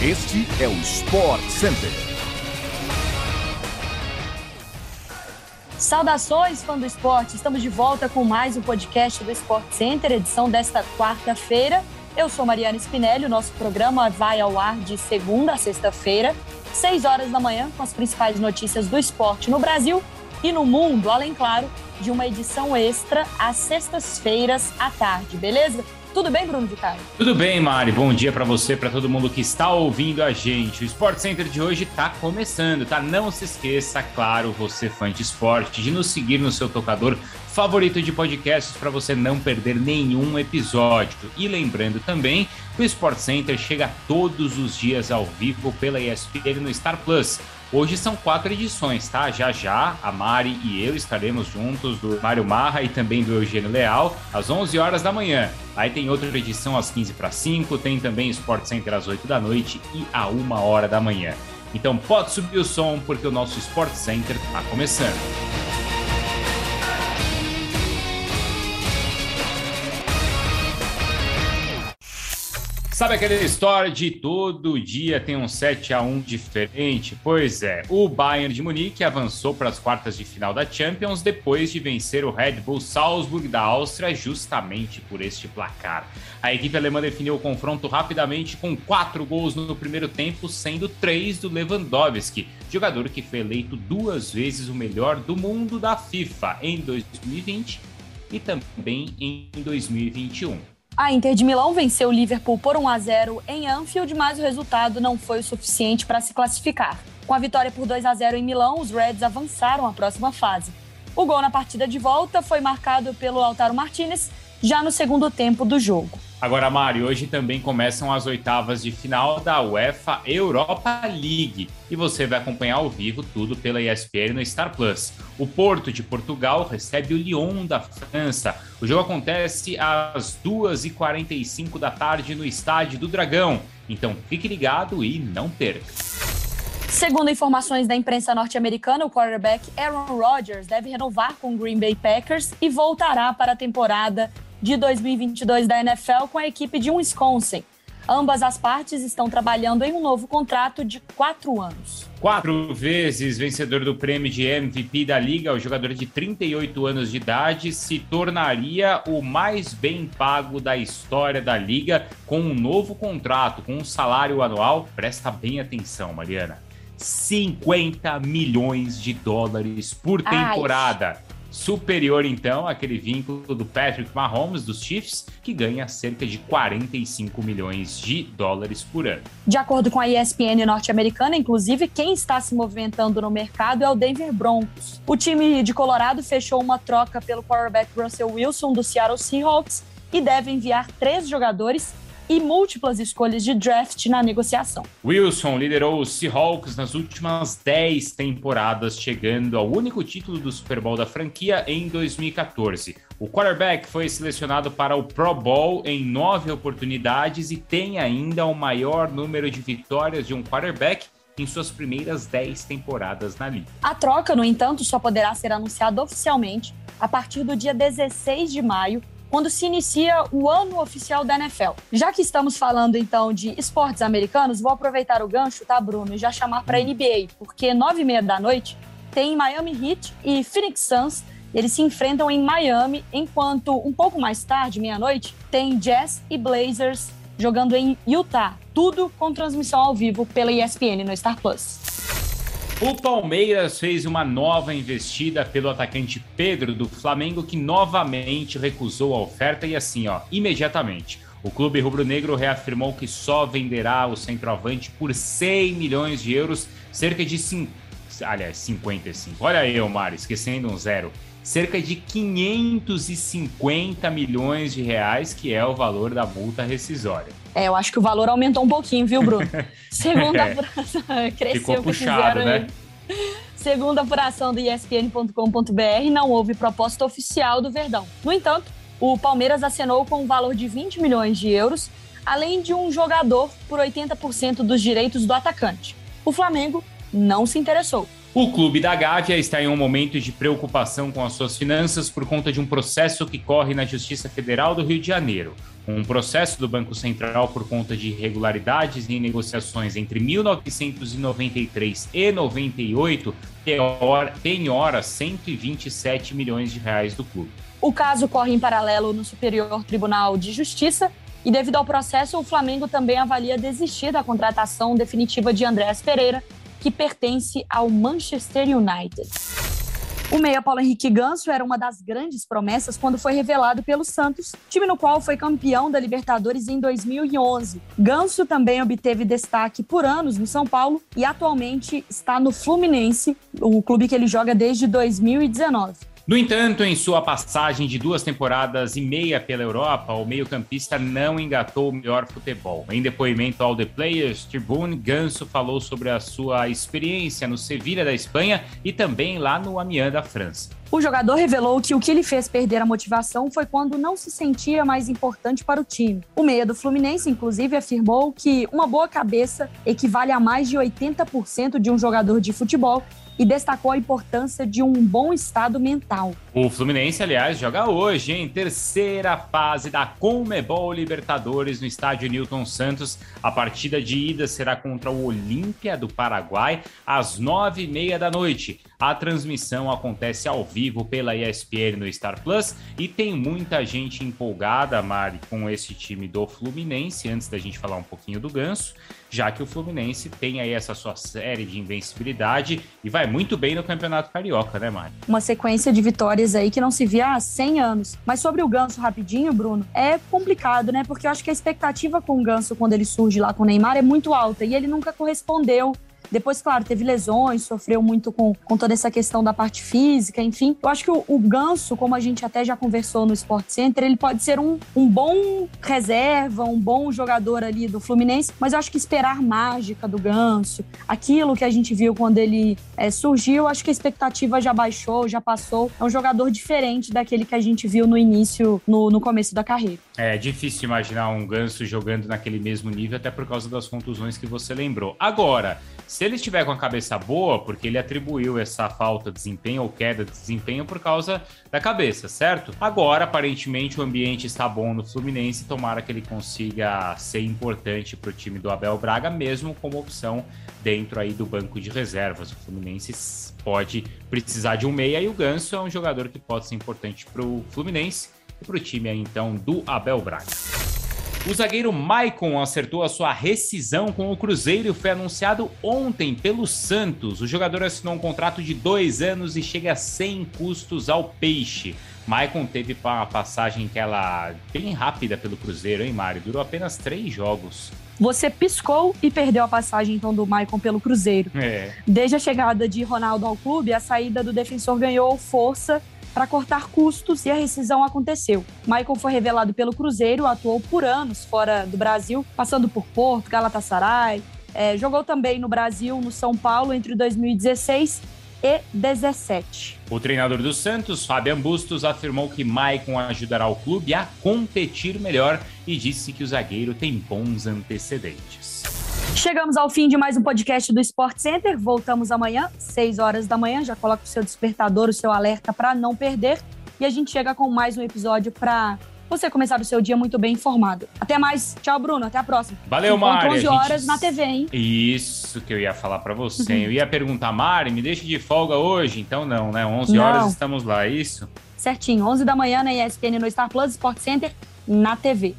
Este é o Sport Center. Saudações, fã do esporte! Estamos de volta com mais um podcast do Sport Center, edição desta quarta-feira. Eu sou Mariana Spinelli, o nosso programa vai ao ar de segunda a sexta-feira, seis horas da manhã, com as principais notícias do esporte no Brasil e no mundo, além, claro, de uma edição extra às sextas-feiras à tarde, beleza? Tudo bem, Bruno Vitale? Tudo bem, Mari. Bom dia para você, para todo mundo que está ouvindo a gente. O Sport Center de hoje está começando, tá? Não se esqueça, claro, você fã de esporte, de nos seguir no seu tocador favorito de podcasts para você não perder nenhum episódio. E lembrando também, o Sport Center chega todos os dias ao vivo pela ESPN no Star Plus. Hoje são quatro edições, tá? Já já a Mari e eu estaremos juntos do Mário Marra e também do Eugênio Leal às 11 horas da manhã. Aí tem outra edição às 15 para 5, tem também Sport Center às 8 da noite e a 1 hora da manhã. Então pode subir o som porque o nosso Sport Center está começando. Sabe aquela história de todo dia tem um 7 a 1 diferente? Pois é, o Bayern de Munique avançou para as quartas de final da Champions depois de vencer o Red Bull Salzburg da Áustria justamente por este placar. A equipe alemã definiu o confronto rapidamente com quatro gols no primeiro tempo, sendo três do Lewandowski, jogador que foi eleito duas vezes o melhor do mundo da FIFA em 2020 e também em 2021. A Inter de Milão venceu o Liverpool por 1 a 0 em Anfield, mas o resultado não foi o suficiente para se classificar. Com a vitória por 2 a 0 em Milão, os Reds avançaram à próxima fase. O gol na partida de volta foi marcado pelo Altaro Martinez já no segundo tempo do jogo. Agora, Mário, hoje também começam as oitavas de final da UEFA Europa League e você vai acompanhar ao vivo tudo pela ESPN no Star Plus. O Porto de Portugal recebe o Lyon da França. O jogo acontece às 2h45 da tarde no Estádio do Dragão. Então fique ligado e não perca. Segundo informações da imprensa norte-americana, o quarterback Aaron Rodgers deve renovar com o Green Bay Packers e voltará para a temporada de 2022 da NFL com a equipe de Wisconsin. Ambas as partes estão trabalhando em um novo contrato de quatro anos. Quatro vezes vencedor do prêmio de MVP da Liga, o jogador de 38 anos de idade se tornaria o mais bem pago da história da Liga com um novo contrato, com um salário anual. Presta bem atenção, Mariana. 50 milhões de dólares por temporada. Ai superior então àquele vínculo do Patrick Mahomes dos Chiefs, que ganha cerca de 45 milhões de dólares por ano. De acordo com a ESPN norte-americana, inclusive, quem está se movimentando no mercado é o Denver Broncos. O time de Colorado fechou uma troca pelo quarterback Russell Wilson do Seattle Seahawks e deve enviar três jogadores e múltiplas escolhas de draft na negociação. Wilson liderou os Seahawks nas últimas 10 temporadas, chegando ao único título do Super Bowl da franquia em 2014. O quarterback foi selecionado para o Pro Bowl em nove oportunidades e tem ainda o maior número de vitórias de um quarterback em suas primeiras 10 temporadas na liga. A troca, no entanto, só poderá ser anunciada oficialmente a partir do dia 16 de maio, quando se inicia o ano oficial da NFL. Já que estamos falando então de esportes americanos, vou aproveitar o gancho, tá, Bruno, e já chamar para NBA, porque nove e meia da noite tem Miami Heat e Phoenix Suns. Eles se enfrentam em Miami, enquanto um pouco mais tarde, meia-noite, tem Jazz e Blazers jogando em Utah. Tudo com transmissão ao vivo pela ESPN no Star Plus. O Palmeiras fez uma nova investida pelo atacante Pedro do Flamengo, que novamente recusou a oferta e assim, ó, imediatamente. O clube rubro-negro reafirmou que só venderá o centroavante por 100 milhões de euros, cerca de 5, aliás, 55. Olha aí, Omar, esquecendo um zero cerca de 550 milhões de reais, que é o valor da multa rescisória. É, eu acho que o valor aumentou um pouquinho, viu, Bruno? Segundo a apuração, cresceu Ficou puxado, né? Segundo a apuração do ESPN.com.br, não houve proposta oficial do Verdão. No entanto, o Palmeiras acenou com um valor de 20 milhões de euros, além de um jogador por 80% dos direitos do atacante. O Flamengo não se interessou. O clube da Gávea está em um momento de preocupação com as suas finanças por conta de um processo que corre na Justiça Federal do Rio de Janeiro. Um processo do Banco Central por conta de irregularidades em negociações entre 1993 e 98 penhora 127 milhões de reais do clube. O caso corre em paralelo no Superior Tribunal de Justiça e, devido ao processo, o Flamengo também avalia desistir da contratação definitiva de Andrés Pereira, que pertence ao Manchester United. O meia Paulo Henrique Ganso era uma das grandes promessas quando foi revelado pelo Santos, time no qual foi campeão da Libertadores em 2011. Ganso também obteve destaque por anos no São Paulo e atualmente está no Fluminense, o clube que ele joga desde 2019. No entanto, em sua passagem de duas temporadas e meia pela Europa, o meio-campista não engatou o melhor futebol. Em depoimento ao The Players Tribune, Ganso falou sobre a sua experiência no Sevilha da Espanha e também lá no Amiens da França. O jogador revelou que o que lhe fez perder a motivação foi quando não se sentia mais importante para o time. O meia do Fluminense, inclusive, afirmou que uma boa cabeça equivale a mais de 80% de um jogador de futebol e destacou a importância de um bom estado mental. O Fluminense, aliás, joga hoje em terceira fase da Comebol Libertadores no estádio Newton Santos. A partida de ida será contra o Olímpia do Paraguai às nove e meia da noite. A transmissão acontece ao vivo pela ESPN no Star Plus e tem muita gente empolgada, Mari, com esse time do Fluminense. Antes da gente falar um pouquinho do Ganso, já que o Fluminense tem aí essa sua série de invencibilidade e vai muito bem no Campeonato Carioca, né, Mari? Uma sequência de vitórias aí que não se via há 100 anos. Mas sobre o Ganso rapidinho, Bruno, é complicado, né? Porque eu acho que a expectativa com o Ganso quando ele surge lá com o Neymar é muito alta e ele nunca correspondeu depois, claro, teve lesões, sofreu muito com, com toda essa questão da parte física, enfim. Eu acho que o, o Ganso, como a gente até já conversou no Sport Center, ele pode ser um, um bom reserva, um bom jogador ali do Fluminense, mas eu acho que esperar mágica do Ganso, aquilo que a gente viu quando ele é, surgiu, acho que a expectativa já baixou, já passou. É um jogador diferente daquele que a gente viu no início, no, no começo da carreira. É difícil imaginar um Ganso jogando naquele mesmo nível, até por causa das contusões que você lembrou. Agora, se ele estiver com a cabeça boa, porque ele atribuiu essa falta de desempenho ou queda de desempenho por causa da cabeça, certo? Agora, aparentemente, o ambiente está bom no Fluminense. Tomara que ele consiga ser importante para o time do Abel Braga, mesmo como opção dentro aí do banco de reservas. O Fluminense pode precisar de um meia e o Ganso é um jogador que pode ser importante para o Fluminense e para o time aí, então do Abel Braga. O zagueiro Maicon acertou a sua rescisão com o Cruzeiro e foi anunciado ontem pelo Santos. O jogador assinou um contrato de dois anos e chega sem custos ao Peixe. Maicon teve uma passagem que ela bem rápida pelo Cruzeiro, hein, Mário? Durou apenas três jogos. Você piscou e perdeu a passagem então do Maicon pelo Cruzeiro. É. Desde a chegada de Ronaldo ao clube, a saída do defensor ganhou força para cortar custos e a rescisão aconteceu. Michael foi revelado pelo Cruzeiro, atuou por anos fora do Brasil, passando por Porto, Galatasaray, é, jogou também no Brasil, no São Paulo, entre 2016 e 17. O treinador do Santos, Fabian Bustos, afirmou que Maicon ajudará o clube a competir melhor e disse que o zagueiro tem bons antecedentes. Chegamos ao fim de mais um podcast do Sport Center. Voltamos amanhã, 6 horas da manhã. Já coloca o seu despertador, o seu alerta para não perder. E a gente chega com mais um episódio para você começar o seu dia muito bem informado. Até mais. Tchau, Bruno. Até a próxima. Valeu, Mari. 11 horas gente... na TV, hein? Isso que eu ia falar para você. Uhum. Eu ia perguntar, Mari, me deixe de folga hoje? Então não, né? 11 não. horas estamos lá, é isso? Certinho. 11 da manhã na ESPN no Star Plus Sport Center na TV.